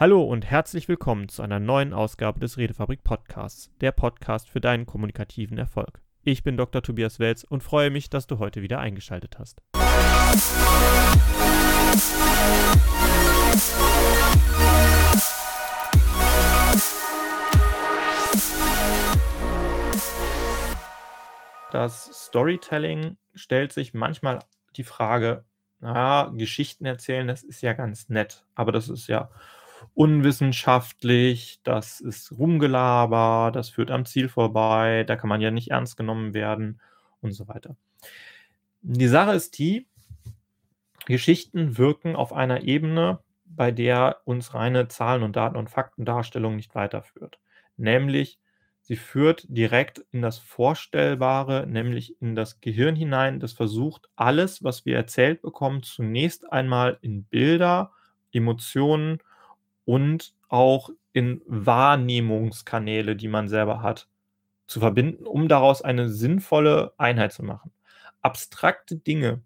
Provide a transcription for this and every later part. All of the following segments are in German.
Hallo und herzlich willkommen zu einer neuen Ausgabe des Redefabrik Podcasts, der Podcast für deinen kommunikativen Erfolg. Ich bin Dr. Tobias Welz und freue mich, dass du heute wieder eingeschaltet hast. Das Storytelling stellt sich manchmal die Frage, na, Geschichten erzählen, das ist ja ganz nett, aber das ist ja unwissenschaftlich, das ist Rumgelaber, das führt am Ziel vorbei, da kann man ja nicht ernst genommen werden und so weiter. Die Sache ist die, Geschichten wirken auf einer Ebene, bei der uns reine Zahlen und Daten und Faktendarstellung nicht weiterführt. Nämlich, sie führt direkt in das Vorstellbare, nämlich in das Gehirn hinein, das versucht, alles, was wir erzählt bekommen, zunächst einmal in Bilder, Emotionen und auch in Wahrnehmungskanäle, die man selber hat, zu verbinden, um daraus eine sinnvolle Einheit zu machen. Abstrakte Dinge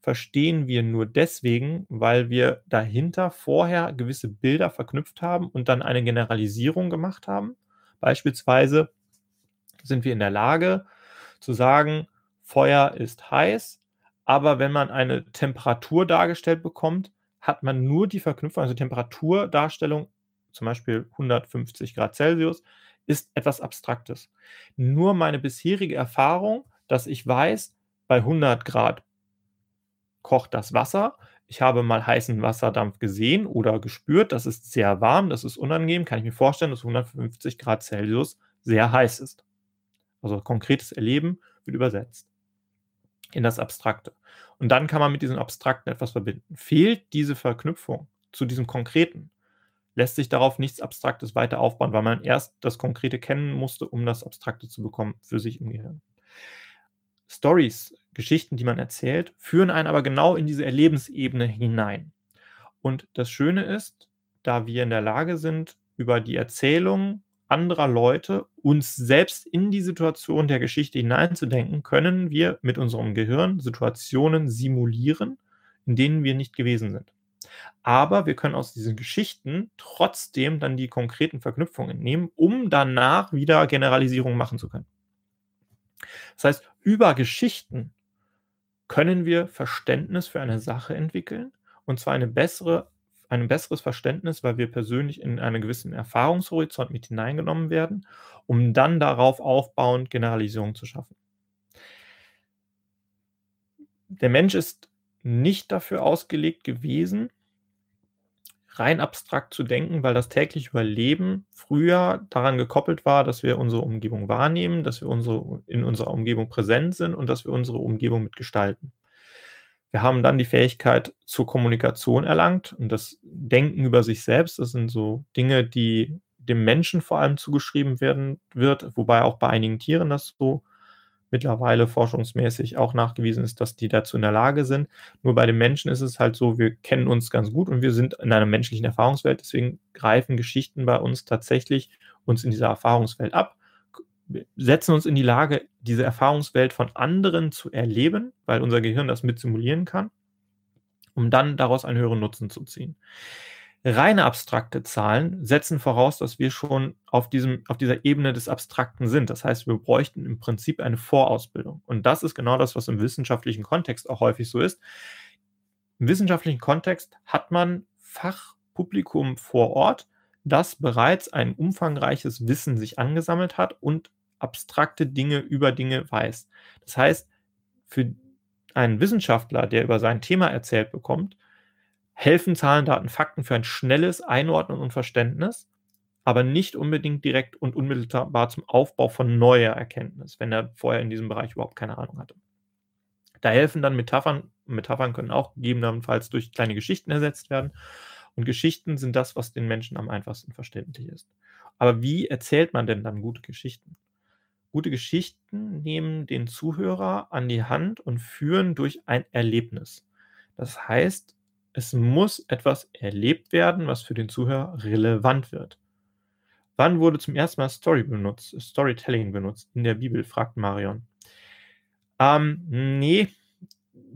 verstehen wir nur deswegen, weil wir dahinter vorher gewisse Bilder verknüpft haben und dann eine Generalisierung gemacht haben. Beispielsweise sind wir in der Lage zu sagen, Feuer ist heiß, aber wenn man eine Temperatur dargestellt bekommt, hat man nur die Verknüpfung, also Temperaturdarstellung, zum Beispiel 150 Grad Celsius, ist etwas Abstraktes. Nur meine bisherige Erfahrung, dass ich weiß, bei 100 Grad kocht das Wasser. Ich habe mal heißen Wasserdampf gesehen oder gespürt, das ist sehr warm, das ist unangenehm, kann ich mir vorstellen, dass 150 Grad Celsius sehr heiß ist. Also konkretes Erleben wird übersetzt in das Abstrakte. Und dann kann man mit diesem Abstrakten etwas verbinden. Fehlt diese Verknüpfung zu diesem Konkreten, lässt sich darauf nichts Abstraktes weiter aufbauen, weil man erst das Konkrete kennen musste, um das Abstrakte zu bekommen für sich im Gehirn. Stories, Geschichten, die man erzählt, führen einen aber genau in diese Erlebensebene hinein. Und das Schöne ist, da wir in der Lage sind, über die Erzählung anderer Leute uns selbst in die Situation der Geschichte hineinzudenken, können wir mit unserem Gehirn Situationen simulieren, in denen wir nicht gewesen sind. Aber wir können aus diesen Geschichten trotzdem dann die konkreten Verknüpfungen entnehmen, um danach wieder Generalisierungen machen zu können. Das heißt, über Geschichten können wir Verständnis für eine Sache entwickeln und zwar eine bessere ein besseres Verständnis, weil wir persönlich in einen gewissen Erfahrungshorizont mit hineingenommen werden, um dann darauf aufbauend Generalisierung zu schaffen. Der Mensch ist nicht dafür ausgelegt gewesen, rein abstrakt zu denken, weil das tägliche Überleben früher daran gekoppelt war, dass wir unsere Umgebung wahrnehmen, dass wir unsere, in unserer Umgebung präsent sind und dass wir unsere Umgebung mitgestalten. Wir haben dann die Fähigkeit zur Kommunikation erlangt und das Denken über sich selbst. Das sind so Dinge, die dem Menschen vor allem zugeschrieben werden wird, wobei auch bei einigen Tieren das so mittlerweile forschungsmäßig auch nachgewiesen ist, dass die dazu in der Lage sind. Nur bei den Menschen ist es halt so, wir kennen uns ganz gut und wir sind in einer menschlichen Erfahrungswelt. Deswegen greifen Geschichten bei uns tatsächlich uns in dieser Erfahrungswelt ab setzen uns in die Lage, diese Erfahrungswelt von anderen zu erleben, weil unser Gehirn das mit simulieren kann, um dann daraus einen höheren Nutzen zu ziehen. Reine abstrakte Zahlen setzen voraus, dass wir schon auf, diesem, auf dieser Ebene des Abstrakten sind. Das heißt, wir bräuchten im Prinzip eine Vorausbildung. Und das ist genau das, was im wissenschaftlichen Kontext auch häufig so ist. Im wissenschaftlichen Kontext hat man Fachpublikum vor Ort, das bereits ein umfangreiches Wissen sich angesammelt hat und abstrakte Dinge über Dinge weiß. Das heißt, für einen Wissenschaftler, der über sein Thema erzählt bekommt, helfen Zahlen, Daten, Fakten für ein schnelles Einordnen und Verständnis, aber nicht unbedingt direkt und unmittelbar zum Aufbau von neuer Erkenntnis, wenn er vorher in diesem Bereich überhaupt keine Ahnung hatte. Da helfen dann Metaphern. Metaphern können auch gegebenenfalls durch kleine Geschichten ersetzt werden. Und Geschichten sind das, was den Menschen am einfachsten verständlich ist. Aber wie erzählt man denn dann gute Geschichten? Gute Geschichten nehmen den Zuhörer an die Hand und führen durch ein Erlebnis. Das heißt, es muss etwas erlebt werden, was für den Zuhörer relevant wird. Wann wurde zum ersten Mal Story benutzt, Storytelling benutzt in der Bibel, fragt Marion. Ähm, nee,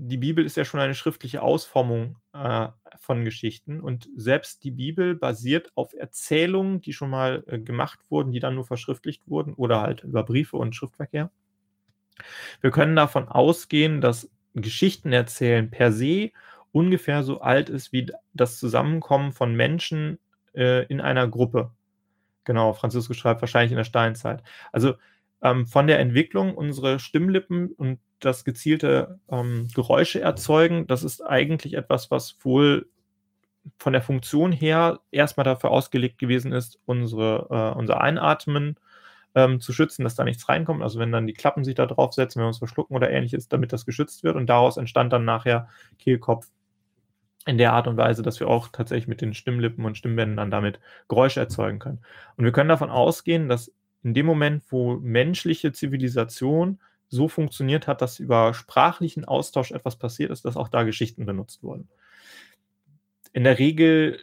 die Bibel ist ja schon eine schriftliche Ausformung äh, von Geschichten und selbst die Bibel basiert auf Erzählungen, die schon mal äh, gemacht wurden, die dann nur verschriftlicht wurden oder halt über Briefe und Schriftverkehr. Wir können davon ausgehen, dass Geschichten erzählen per se ungefähr so alt ist wie das Zusammenkommen von Menschen äh, in einer Gruppe. Genau, Franziskus schreibt wahrscheinlich in der Steinzeit. Also ähm, von der Entwicklung unsere Stimmlippen und das gezielte ähm, Geräusche erzeugen, das ist eigentlich etwas, was wohl von der Funktion her erstmal dafür ausgelegt gewesen ist, unsere, äh, unser Einatmen ähm, zu schützen, dass da nichts reinkommt. Also wenn dann die Klappen sich da draufsetzen, wenn wir uns verschlucken oder ähnliches, damit das geschützt wird. Und daraus entstand dann nachher Kehlkopf in der Art und Weise, dass wir auch tatsächlich mit den Stimmlippen und Stimmbändern dann damit Geräusche erzeugen können. Und wir können davon ausgehen, dass in dem Moment, wo menschliche Zivilisation so funktioniert hat, dass über sprachlichen Austausch etwas passiert ist, dass auch da Geschichten benutzt wurden. In der Regel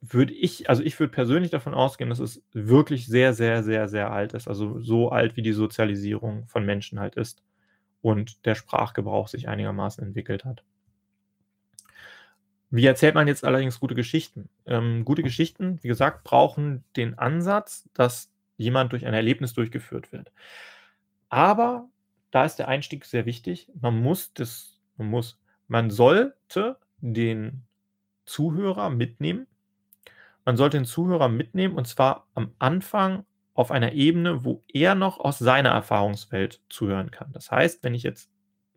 würde ich, also ich würde persönlich davon ausgehen, dass es wirklich sehr, sehr, sehr, sehr alt ist. Also so alt, wie die Sozialisierung von Menschen halt ist und der Sprachgebrauch sich einigermaßen entwickelt hat. Wie erzählt man jetzt allerdings gute Geschichten? Ähm, gute Geschichten, wie gesagt, brauchen den Ansatz, dass jemand durch ein Erlebnis durchgeführt wird. Aber da ist der Einstieg sehr wichtig. Man muss das, man muss, man sollte den Zuhörer mitnehmen. Man sollte den Zuhörer mitnehmen und zwar am Anfang auf einer Ebene, wo er noch aus seiner Erfahrungswelt zuhören kann. Das heißt, wenn ich jetzt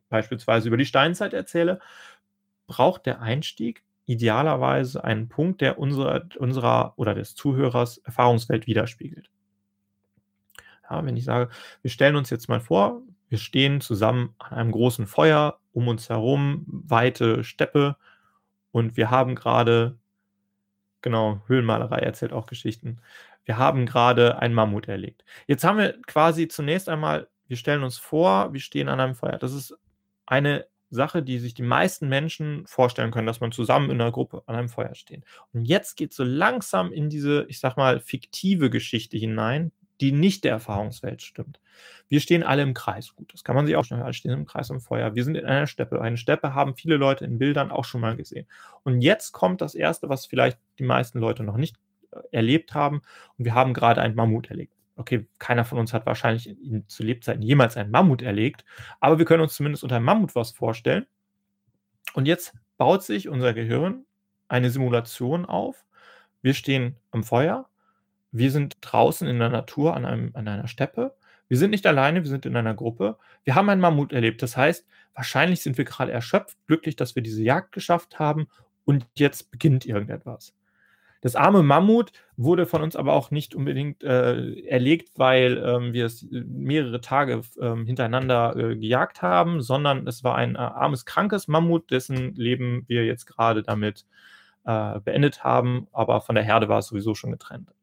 beispielsweise über die Steinzeit erzähle, braucht der Einstieg idealerweise einen Punkt, der unserer, unserer oder des Zuhörers Erfahrungswelt widerspiegelt. Ja, wenn ich sage, wir stellen uns jetzt mal vor, wir stehen zusammen an einem großen Feuer, um uns herum weite Steppe und wir haben gerade, genau, Höhlenmalerei erzählt auch Geschichten. Wir haben gerade ein Mammut erlegt. Jetzt haben wir quasi zunächst einmal, wir stellen uns vor, wir stehen an einem Feuer. Das ist eine Sache, die sich die meisten Menschen vorstellen können, dass man zusammen in einer Gruppe an einem Feuer steht. Und jetzt geht es so langsam in diese, ich sag mal, fiktive Geschichte hinein, die nicht der Erfahrungswelt stimmt. Wir stehen alle im Kreis. Gut, das kann man sich auch schon, alle stehen im Kreis am Feuer. Wir sind in einer Steppe. Eine Steppe haben viele Leute in Bildern auch schon mal gesehen. Und jetzt kommt das Erste, was vielleicht die meisten Leute noch nicht äh, erlebt haben. Und wir haben gerade einen Mammut erlegt. Okay, keiner von uns hat wahrscheinlich in, zu Lebzeiten jemals einen Mammut erlegt, aber wir können uns zumindest unter einem Mammut was vorstellen. Und jetzt baut sich unser Gehirn eine Simulation auf. Wir stehen am Feuer wir sind draußen in der Natur an, einem, an einer Steppe. Wir sind nicht alleine, wir sind in einer Gruppe. Wir haben einen Mammut erlebt. Das heißt, wahrscheinlich sind wir gerade erschöpft, glücklich, dass wir diese Jagd geschafft haben und jetzt beginnt irgendetwas. Das arme Mammut wurde von uns aber auch nicht unbedingt äh, erlegt, weil ähm, wir es mehrere Tage äh, hintereinander äh, gejagt haben, sondern es war ein äh, armes, krankes Mammut, dessen Leben wir jetzt gerade damit äh, beendet haben, aber von der Herde war es sowieso schon getrennt.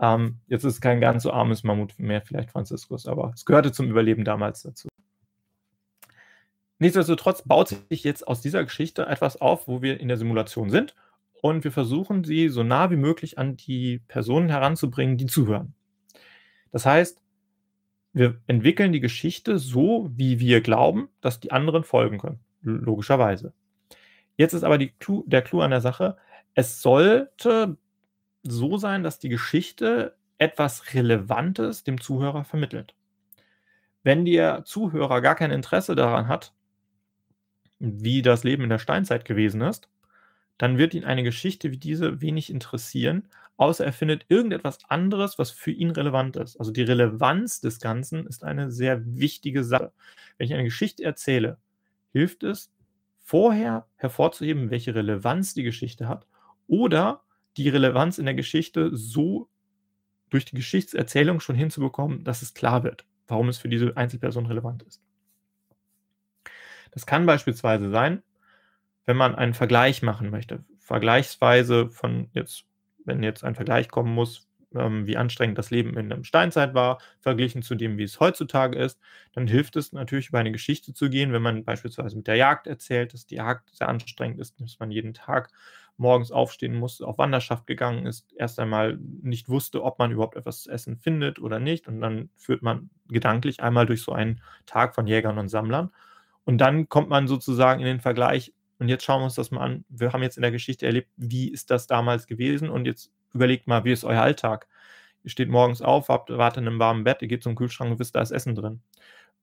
Ähm, jetzt ist es kein ganz so armes Mammut mehr, vielleicht Franziskus, aber es gehörte zum Überleben damals dazu. Nichtsdestotrotz baut sich jetzt aus dieser Geschichte etwas auf, wo wir in der Simulation sind und wir versuchen sie so nah wie möglich an die Personen heranzubringen, die zuhören. Das heißt, wir entwickeln die Geschichte so, wie wir glauben, dass die anderen folgen können, logischerweise. Jetzt ist aber Clou, der Clou an der Sache, es sollte so sein, dass die Geschichte etwas Relevantes dem Zuhörer vermittelt. Wenn der Zuhörer gar kein Interesse daran hat, wie das Leben in der Steinzeit gewesen ist, dann wird ihn eine Geschichte wie diese wenig interessieren, außer er findet irgendetwas anderes, was für ihn relevant ist. Also die Relevanz des Ganzen ist eine sehr wichtige Sache. Wenn ich eine Geschichte erzähle, hilft es, vorher hervorzuheben, welche Relevanz die Geschichte hat oder die Relevanz in der Geschichte so durch die Geschichtserzählung schon hinzubekommen, dass es klar wird, warum es für diese Einzelperson relevant ist. Das kann beispielsweise sein, wenn man einen Vergleich machen möchte. Vergleichsweise von jetzt, wenn jetzt ein Vergleich kommen muss, ähm, wie anstrengend das Leben in der Steinzeit war, verglichen zu dem, wie es heutzutage ist, dann hilft es natürlich, über eine Geschichte zu gehen, wenn man beispielsweise mit der Jagd erzählt, dass die Jagd sehr anstrengend ist, dass man jeden Tag morgens aufstehen musste, auf Wanderschaft gegangen ist, erst einmal nicht wusste, ob man überhaupt etwas zu essen findet oder nicht. Und dann führt man gedanklich einmal durch so einen Tag von Jägern und Sammlern. Und dann kommt man sozusagen in den Vergleich, und jetzt schauen wir uns das mal an. Wir haben jetzt in der Geschichte erlebt, wie ist das damals gewesen und jetzt überlegt mal, wie ist euer Alltag? Ihr steht morgens auf, habt, wartet in einem warmen Bett, ihr geht zum Kühlschrank und wisst, da ist Essen drin.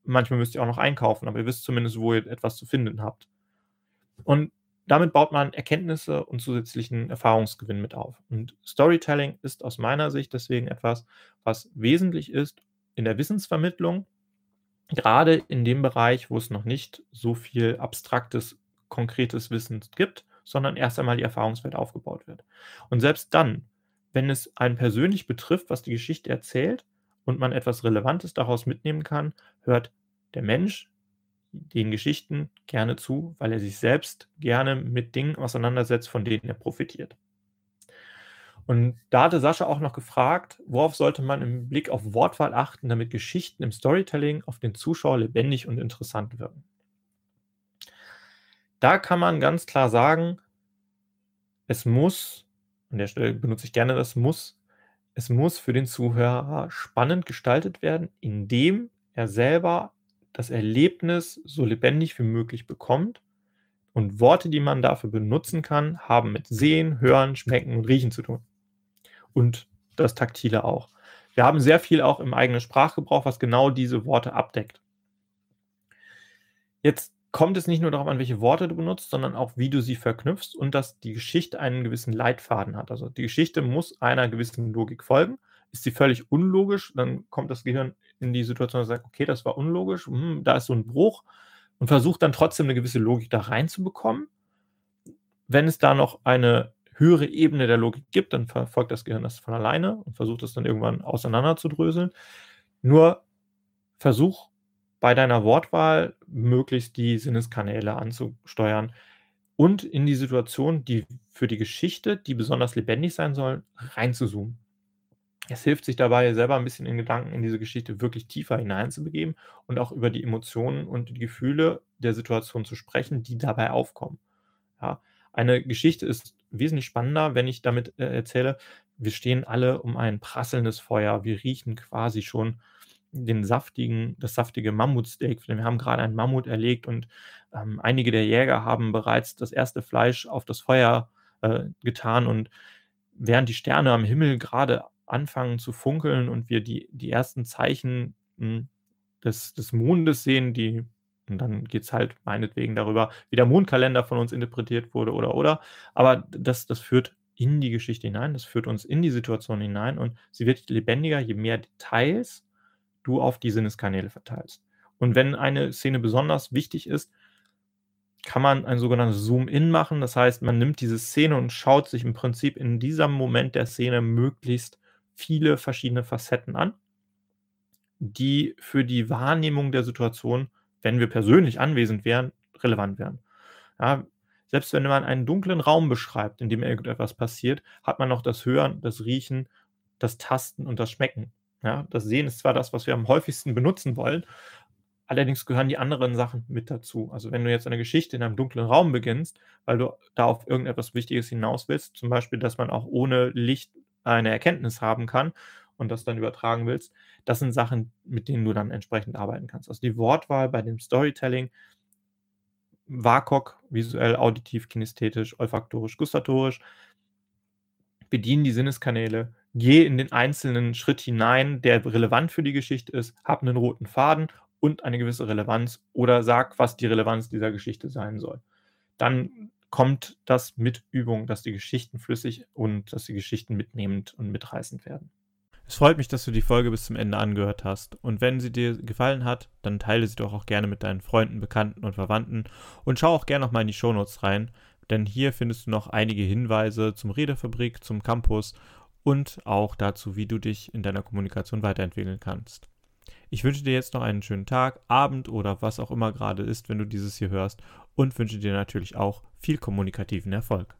Manchmal müsst ihr auch noch einkaufen, aber ihr wisst zumindest, wo ihr etwas zu finden habt. Und damit baut man Erkenntnisse und zusätzlichen Erfahrungsgewinn mit auf. Und Storytelling ist aus meiner Sicht deswegen etwas, was wesentlich ist in der Wissensvermittlung, gerade in dem Bereich, wo es noch nicht so viel abstraktes, konkretes Wissen gibt, sondern erst einmal die Erfahrungswelt aufgebaut wird. Und selbst dann, wenn es einen persönlich betrifft, was die Geschichte erzählt und man etwas Relevantes daraus mitnehmen kann, hört der Mensch den Geschichten gerne zu, weil er sich selbst gerne mit Dingen auseinandersetzt, von denen er profitiert. Und da hatte Sascha auch noch gefragt, worauf sollte man im Blick auf Wortwahl achten, damit Geschichten im Storytelling auf den Zuschauer lebendig und interessant wirken. Da kann man ganz klar sagen, es muss, an der Stelle benutze ich gerne das muss, es muss für den Zuhörer spannend gestaltet werden, indem er selber das Erlebnis so lebendig wie möglich bekommt. Und Worte, die man dafür benutzen kann, haben mit Sehen, Hören, Schmecken und Riechen zu tun. Und das Taktile auch. Wir haben sehr viel auch im eigenen Sprachgebrauch, was genau diese Worte abdeckt. Jetzt kommt es nicht nur darauf an, welche Worte du benutzt, sondern auch, wie du sie verknüpfst und dass die Geschichte einen gewissen Leitfaden hat. Also die Geschichte muss einer gewissen Logik folgen. Ist sie völlig unlogisch, dann kommt das Gehirn in die Situation und sagt, okay, das war unlogisch, hm, da ist so ein Bruch und versucht dann trotzdem eine gewisse Logik da reinzubekommen. Wenn es da noch eine höhere Ebene der Logik gibt, dann verfolgt das Gehirn das von alleine und versucht es dann irgendwann auseinanderzudröseln. Nur versuch bei deiner Wortwahl möglichst die Sinneskanäle anzusteuern und in die Situation, die für die Geschichte, die besonders lebendig sein soll, reinzuzoomen. Es hilft sich dabei, selber ein bisschen in Gedanken in diese Geschichte wirklich tiefer hineinzubegeben und auch über die Emotionen und die Gefühle der Situation zu sprechen, die dabei aufkommen. Ja, eine Geschichte ist wesentlich spannender, wenn ich damit äh, erzähle, wir stehen alle um ein prasselndes Feuer, wir riechen quasi schon den saftigen, das saftige Mammutsteak. Wir haben gerade einen Mammut erlegt und ähm, einige der Jäger haben bereits das erste Fleisch auf das Feuer äh, getan und während die Sterne am Himmel gerade anfangen zu funkeln und wir die, die ersten Zeichen hm, des, des Mondes sehen, die, und dann geht es halt meinetwegen darüber, wie der Mondkalender von uns interpretiert wurde oder oder. Aber das, das führt in die Geschichte hinein, das führt uns in die Situation hinein und sie wird lebendiger, je mehr Details du auf die Sinneskanäle verteilst. Und wenn eine Szene besonders wichtig ist, kann man ein sogenanntes Zoom-In machen. Das heißt, man nimmt diese Szene und schaut sich im Prinzip in diesem Moment der Szene möglichst viele verschiedene Facetten an, die für die Wahrnehmung der Situation, wenn wir persönlich anwesend wären, relevant wären. Ja, selbst wenn man einen dunklen Raum beschreibt, in dem irgendetwas passiert, hat man noch das Hören, das Riechen, das Tasten und das Schmecken. Ja, das Sehen ist zwar das, was wir am häufigsten benutzen wollen, allerdings gehören die anderen Sachen mit dazu. Also wenn du jetzt eine Geschichte in einem dunklen Raum beginnst, weil du da auf irgendetwas Wichtiges hinaus willst, zum Beispiel, dass man auch ohne Licht eine Erkenntnis haben kann und das dann übertragen willst, das sind Sachen, mit denen du dann entsprechend arbeiten kannst. Also die Wortwahl bei dem Storytelling, WAKOK, visuell, auditiv, kinästhetisch, olfaktorisch, gustatorisch, bedienen die Sinneskanäle, geh in den einzelnen Schritt hinein, der relevant für die Geschichte ist, hab einen roten Faden und eine gewisse Relevanz oder sag, was die Relevanz dieser Geschichte sein soll. Dann kommt das mit Übung, dass die Geschichten flüssig und dass die Geschichten mitnehmend und mitreißend werden. Es freut mich, dass du die Folge bis zum Ende angehört hast. Und wenn sie dir gefallen hat, dann teile sie doch auch gerne mit deinen Freunden, Bekannten und Verwandten und schau auch gerne noch mal in die Shownotes rein, denn hier findest du noch einige Hinweise zum Redefabrik, zum Campus und auch dazu, wie du dich in deiner Kommunikation weiterentwickeln kannst. Ich wünsche dir jetzt noch einen schönen Tag, Abend oder was auch immer gerade ist, wenn du dieses hier hörst und wünsche dir natürlich auch viel kommunikativen Erfolg.